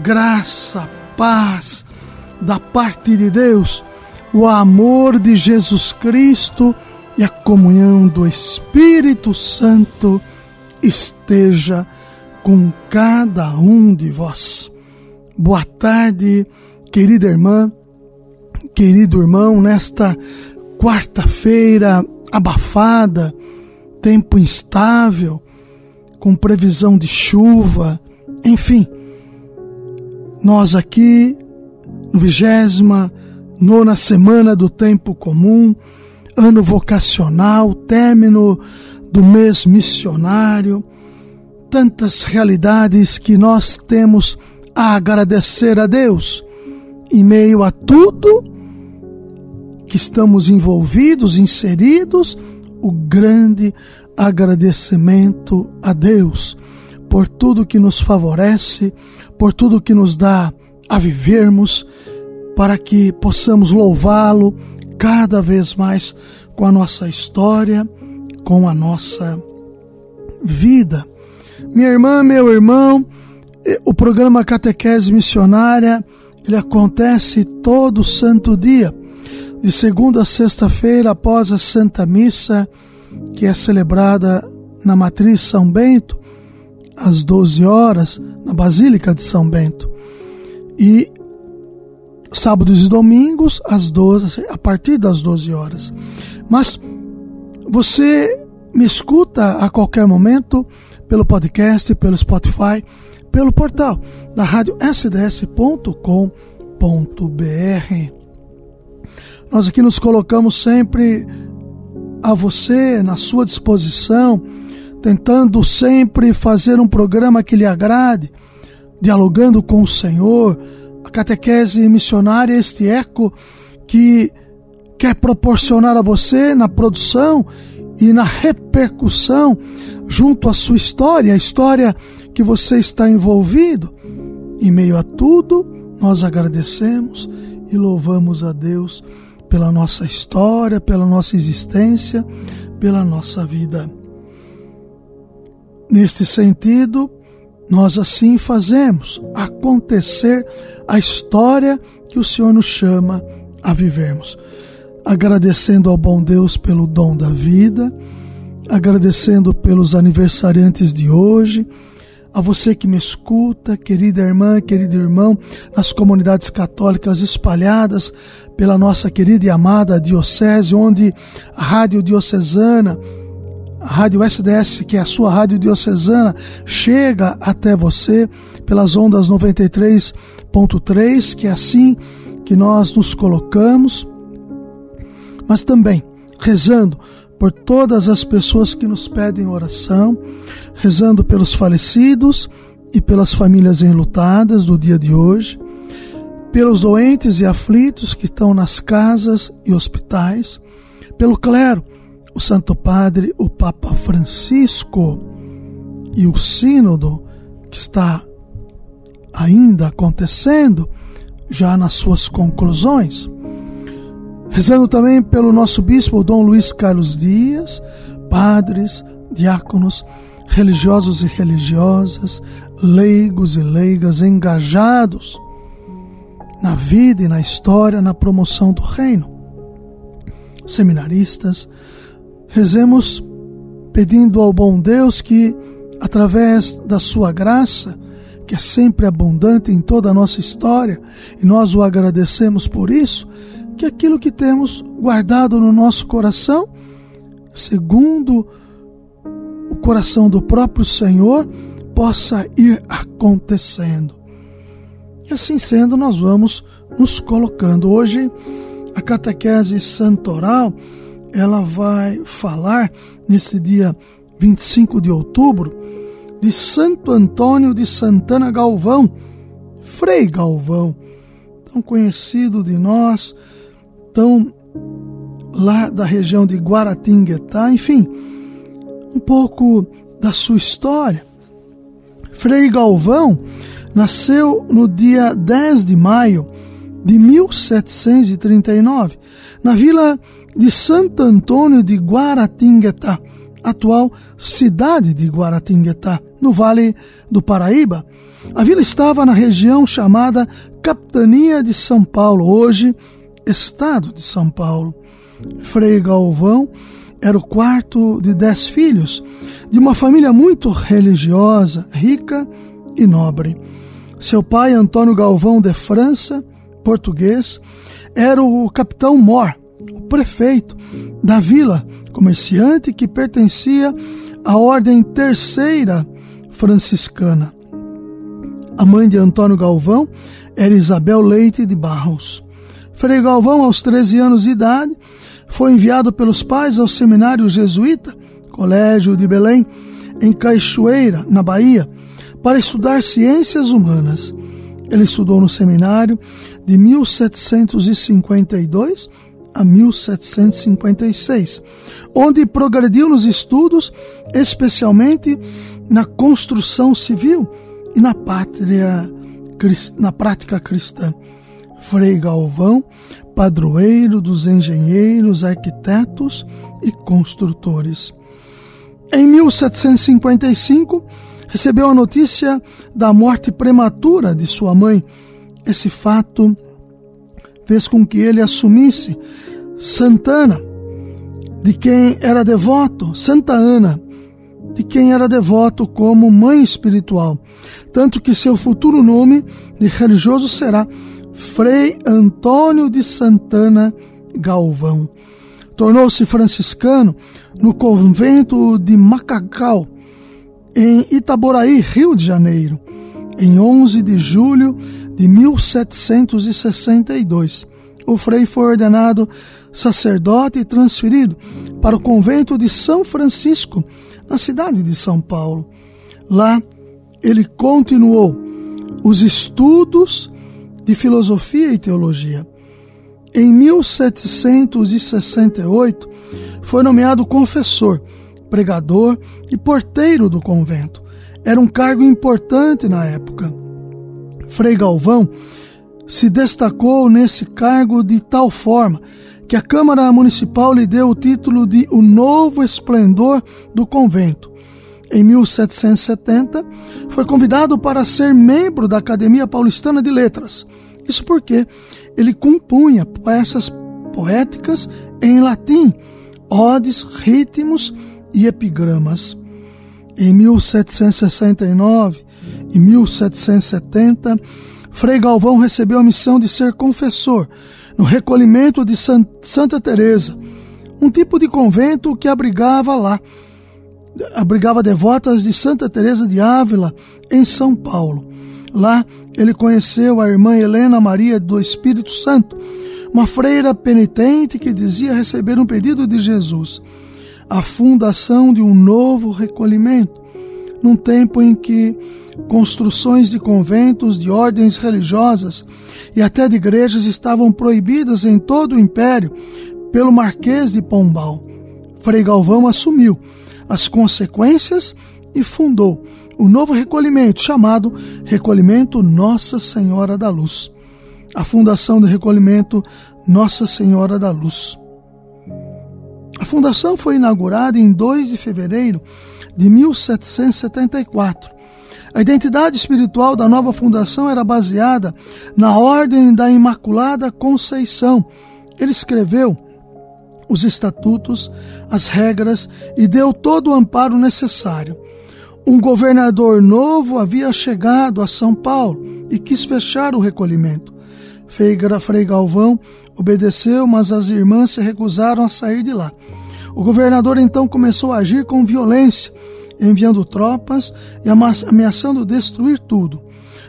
graça, paz da parte de Deus, o amor de Jesus Cristo e a comunhão do Espírito Santo esteja com cada um de vós. Boa tarde, querida irmã, querido irmão, nesta quarta-feira abafada, tempo instável, com previsão de chuva, enfim nós aqui, no vigésima nona semana do tempo comum, ano vocacional, término do mês missionário, tantas realidades que nós temos a agradecer a Deus em meio a tudo que estamos envolvidos, inseridos, o grande agradecimento a Deus por tudo que nos favorece, por tudo que nos dá a vivermos, para que possamos louvá-lo cada vez mais com a nossa história, com a nossa vida. Minha irmã, meu irmão, eh, o programa Catequese Missionária, ele acontece todo santo dia, de segunda a sexta-feira após a Santa Missa, que é celebrada na Matriz São Bento, às 12 horas na Basílica de São Bento. E sábados e domingos às 12, a partir das 12 horas. Mas você me escuta a qualquer momento pelo podcast, pelo Spotify, pelo portal da rádio sds.com.br. Nós aqui nos colocamos sempre a você, na sua disposição, tentando sempre fazer um programa que lhe agrade, dialogando com o Senhor, a catequese missionária, este eco que quer proporcionar a você na produção e na repercussão junto à sua história, a história que você está envolvido. Em meio a tudo, nós agradecemos e louvamos a Deus pela nossa história, pela nossa existência, pela nossa vida. Neste sentido, nós assim fazemos acontecer a história que o Senhor nos chama a vivermos. Agradecendo ao bom Deus pelo dom da vida, agradecendo pelos aniversariantes de hoje, a você que me escuta, querida irmã, querido irmão, nas comunidades católicas espalhadas pela nossa querida e amada Diocese, onde a Rádio Diocesana Rádio SDS, que é a sua rádio diocesana, chega até você pelas ondas 93.3, que é assim que nós nos colocamos, mas também rezando por todas as pessoas que nos pedem oração, rezando pelos falecidos e pelas famílias enlutadas do dia de hoje, pelos doentes e aflitos que estão nas casas e hospitais, pelo clero o Santo Padre, o Papa Francisco e o Sínodo, que está ainda acontecendo, já nas suas conclusões. Rezando também pelo nosso bispo Dom Luiz Carlos Dias, padres, diáconos, religiosos e religiosas, leigos e leigas engajados na vida e na história, na promoção do reino, seminaristas, Rezemos pedindo ao bom Deus que, através da sua graça, que é sempre abundante em toda a nossa história, e nós o agradecemos por isso, que aquilo que temos guardado no nosso coração, segundo o coração do próprio Senhor, possa ir acontecendo. E assim sendo, nós vamos nos colocando. Hoje, a catequese santoral ela vai falar nesse dia 25 de outubro de Santo Antônio de Santana Galvão, Frei Galvão, tão conhecido de nós, tão lá da região de Guaratinguetá, enfim, um pouco da sua história. Frei Galvão nasceu no dia 10 de maio de 1739, na vila de Santo Antônio de Guaratinguetá, atual cidade de Guaratinguetá, no Vale do Paraíba. A vila estava na região chamada Capitania de São Paulo, hoje Estado de São Paulo. Frei Galvão era o quarto de dez filhos, de uma família muito religiosa, rica e nobre. Seu pai, Antônio Galvão de França, português, era o capitão Mor, o prefeito da vila, comerciante que pertencia à Ordem Terceira Franciscana. A mãe de Antônio Galvão era Isabel Leite de Barros. Frei Galvão, aos 13 anos de idade, foi enviado pelos pais ao seminário jesuíta, Colégio de Belém, em Cachoeira, na Bahia, para estudar ciências humanas. Ele estudou no seminário de 1752 a 1756, onde progrediu nos estudos, especialmente na construção civil e na pátria na prática cristã. Frei Galvão, padroeiro dos engenheiros, arquitetos e construtores. Em 1755, recebeu a notícia da morte prematura de sua mãe. Esse fato fez com que ele assumisse Santana, de quem era devoto, Santa Ana, de quem era devoto como mãe espiritual, tanto que seu futuro nome de religioso será Frei Antônio de Santana Galvão. Tornou-se franciscano no convento de Macacau, em Itaboraí, Rio de Janeiro, em 11 de julho de 1762. O frei foi ordenado sacerdote e transferido para o convento de São Francisco, na cidade de São Paulo. Lá, ele continuou os estudos de filosofia e teologia. Em 1768, foi nomeado confessor, pregador e porteiro do convento. Era um cargo importante na época. Frei Galvão se destacou nesse cargo de tal forma que a Câmara Municipal lhe deu o título de O Novo Esplendor do Convento. Em 1770, foi convidado para ser membro da Academia Paulistana de Letras. Isso porque ele compunha peças poéticas em latim, odes, ritmos e epigramas. Em 1769 e 1770, Frei Galvão recebeu a missão de ser confessor no recolhimento de Santa Teresa, um tipo de convento que abrigava lá, abrigava devotas de Santa Teresa de Ávila em São Paulo. Lá ele conheceu a irmã Helena Maria do Espírito Santo, uma freira penitente que dizia receber um pedido de Jesus, a fundação de um novo recolhimento, num tempo em que construções de conventos, de ordens religiosas e até de igrejas estavam proibidas em todo o império pelo Marquês de Pombal. Frei Galvão assumiu as consequências e fundou o novo recolhimento chamado Recolhimento Nossa Senhora da Luz. A fundação do recolhimento Nossa Senhora da Luz. A fundação foi inaugurada em 2 de fevereiro de 1774 a identidade espiritual da nova fundação era baseada na Ordem da Imaculada Conceição. Ele escreveu os estatutos, as regras e deu todo o amparo necessário. Um governador novo havia chegado a São Paulo e quis fechar o recolhimento. Frei Galvão obedeceu, mas as irmãs se recusaram a sair de lá. O governador então começou a agir com violência enviando tropas e ameaçando destruir tudo.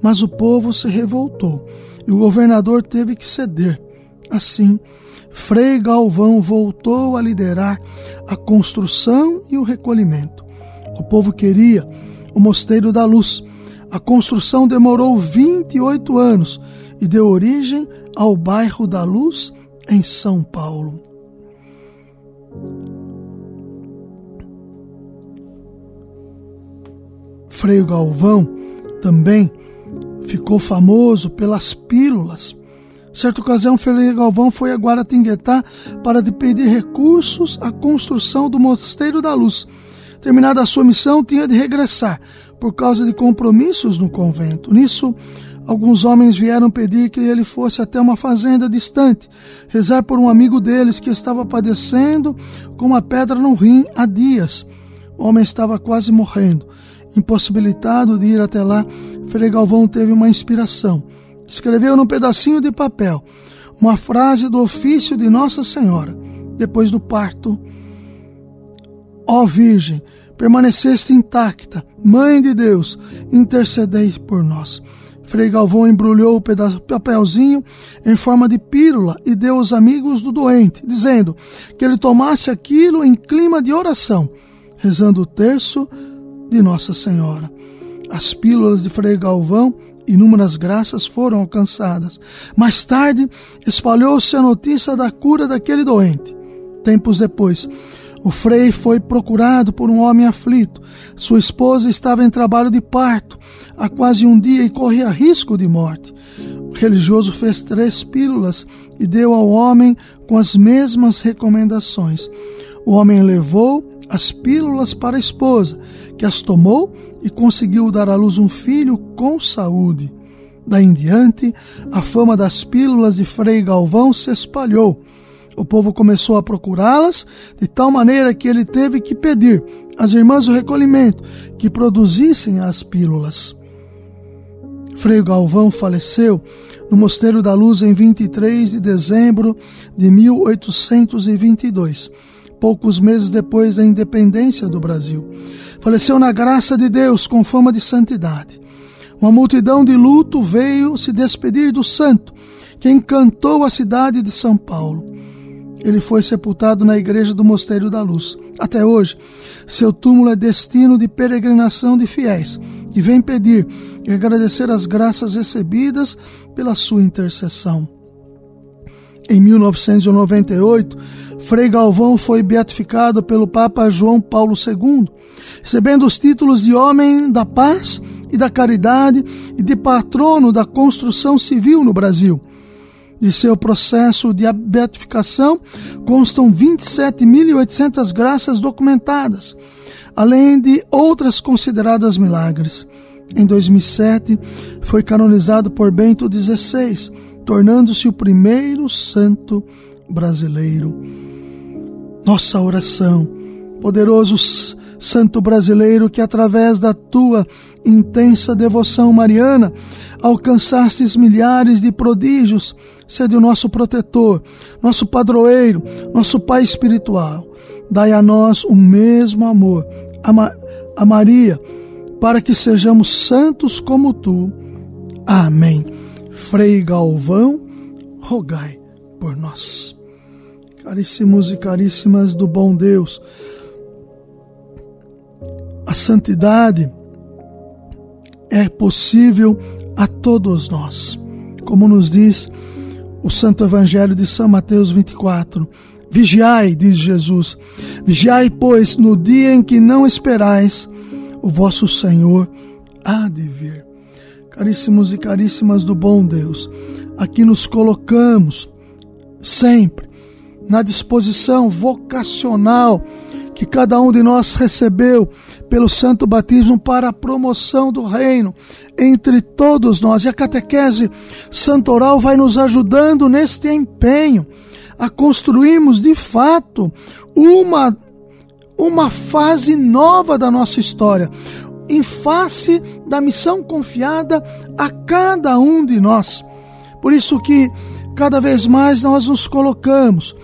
Mas o povo se revoltou e o governador teve que ceder. Assim, Frei Galvão voltou a liderar a construção e o recolhimento. O povo queria o Mosteiro da Luz, A construção demorou 28 anos e deu origem ao bairro da Luz, em São Paulo. Frei Galvão também ficou famoso pelas pílulas. Certa ocasião, Frei Galvão foi a Guaratinguetá para pedir recursos à construção do Mosteiro da Luz. Terminada a sua missão, tinha de regressar por causa de compromissos no convento. Nisso, alguns homens vieram pedir que ele fosse até uma fazenda distante, rezar por um amigo deles que estava padecendo com uma pedra no rim há dias. O homem estava quase morrendo. Impossibilitado de ir até lá, Frei Galvão teve uma inspiração. Escreveu num pedacinho de papel uma frase do ofício de Nossa Senhora, depois do parto. Ó Virgem, permaneceste intacta, Mãe de Deus, intercedei por nós. Frei Galvão embrulhou o papelzinho em forma de pílula e deu aos amigos do doente, dizendo que ele tomasse aquilo em clima de oração, rezando o terço de Nossa Senhora. As pílulas de Frei Galvão, inúmeras graças foram alcançadas. Mais tarde, espalhou-se a notícia da cura daquele doente. Tempos depois, o Frei foi procurado por um homem aflito. Sua esposa estava em trabalho de parto há quase um dia e corria risco de morte. O religioso fez três pílulas e deu ao homem com as mesmas recomendações. O homem levou as pílulas para a esposa, que as tomou e conseguiu dar à luz um filho com saúde. Daí em diante, a fama das pílulas de Frei Galvão se espalhou. O povo começou a procurá-las, de tal maneira que ele teve que pedir às irmãs do recolhimento que produzissem as pílulas. Frei Galvão faleceu no Mosteiro da Luz em 23 de dezembro de 1822 poucos meses depois da independência do Brasil. Faleceu na graça de Deus com fama de santidade. Uma multidão de luto veio se despedir do santo, que encantou a cidade de São Paulo. Ele foi sepultado na igreja do Mosteiro da Luz. Até hoje, seu túmulo é destino de peregrinação de fiéis que vêm pedir e agradecer as graças recebidas pela sua intercessão. Em 1998, Frei Galvão foi beatificado pelo Papa João Paulo II, recebendo os títulos de Homem da Paz e da Caridade e de patrono da construção civil no Brasil. De seu processo de beatificação constam 27.800 graças documentadas, além de outras consideradas milagres. Em 2007, foi canonizado por Bento XVI tornando-se o primeiro santo brasileiro. Nossa oração, poderoso santo brasileiro, que através da tua intensa devoção mariana alcançastes milhares de prodígios, sede o nosso protetor, nosso padroeiro, nosso pai espiritual. Dai a nós o mesmo amor, a, Ma a Maria, para que sejamos santos como tu. Amém. Frei Galvão, rogai por nós. Caríssimos e caríssimas do bom Deus, a santidade é possível a todos nós. Como nos diz o Santo Evangelho de São Mateus 24. Vigiai, diz Jesus, vigiai, pois, no dia em que não esperais, o vosso Senhor há de vir. Caríssimos e caríssimas do bom Deus, aqui nos colocamos sempre na disposição vocacional que cada um de nós recebeu pelo santo batismo para a promoção do reino entre todos nós. E a catequese santoral vai nos ajudando neste empenho a construirmos de fato uma uma fase nova da nossa história, em face da missão confiada a cada um de nós. Por isso que cada vez mais nós nos colocamos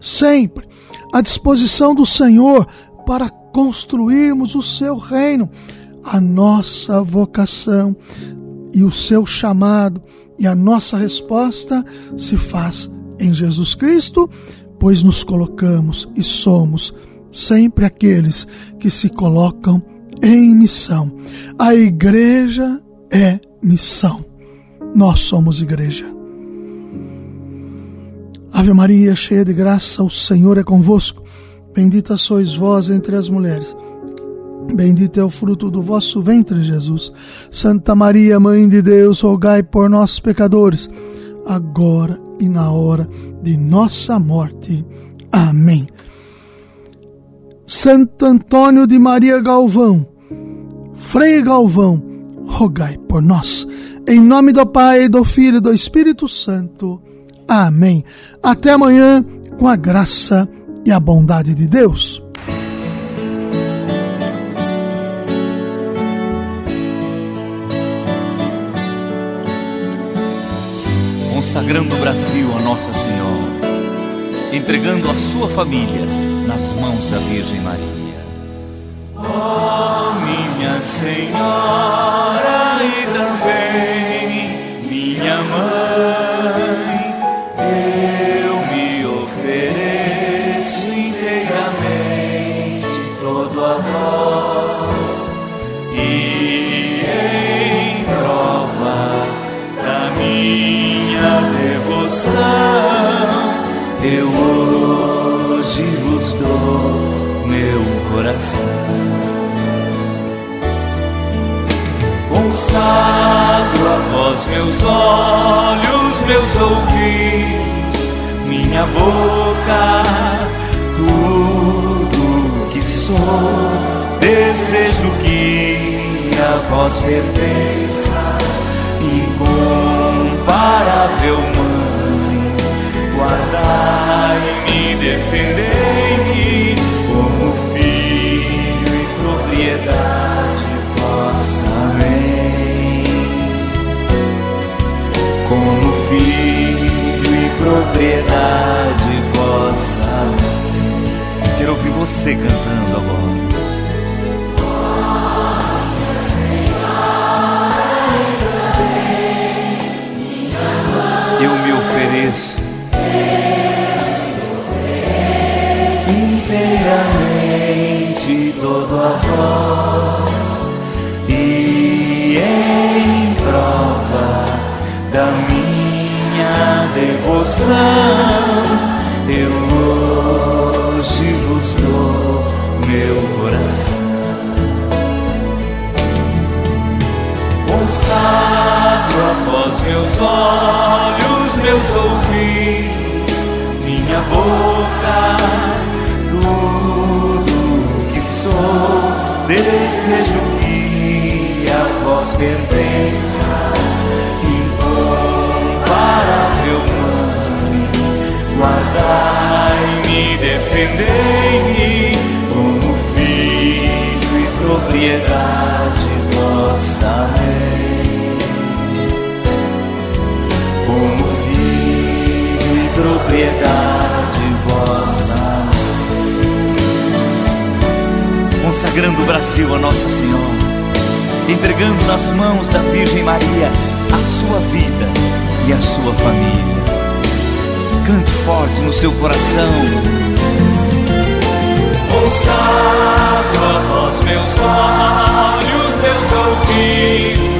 sempre à disposição do Senhor para construirmos o seu reino, a nossa vocação e o seu chamado e a nossa resposta se faz em Jesus Cristo, pois nos colocamos e somos sempre aqueles que se colocam em missão. A igreja é missão. Nós somos igreja. Ave Maria, cheia de graça, o Senhor é convosco. Bendita sois vós entre as mulheres. Bendito é o fruto do vosso ventre, Jesus. Santa Maria, Mãe de Deus, rogai por nós, pecadores, agora e na hora de nossa morte. Amém. Santo Antônio de Maria Galvão, Frei Galvão, rogai por nós. Em nome do Pai, do Filho e do Espírito Santo. Amém. Até amanhã, com a graça e a bondade de Deus. Consagrando o Brasil a Nossa Senhora, entregando a sua família nas mãos da Virgem Maria. Minha Desejo que a vós pertença, incomparável mãe, guardai-me, defendei-me como filho e propriedade vossa. Amém. Como filho e propriedade vossa. Amém. Quero ouvir você cantando inteiramente todo a e em prova da minha devoção eu hoje vos dou meu coração a vós meus olhos meus ouvidos minha boca tudo que sou desejo que a vós pertença, incomparável mãe, guardai-me, defendei-me como filho e propriedade vossa. E propriedade vossa. consagrando o Brasil a Nossa Senhora, entregando nas mãos da Virgem Maria a sua vida e a sua família. Cante forte no seu coração. Consagro a vós meus olhos, meus ouvidos,